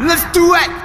Let's do it!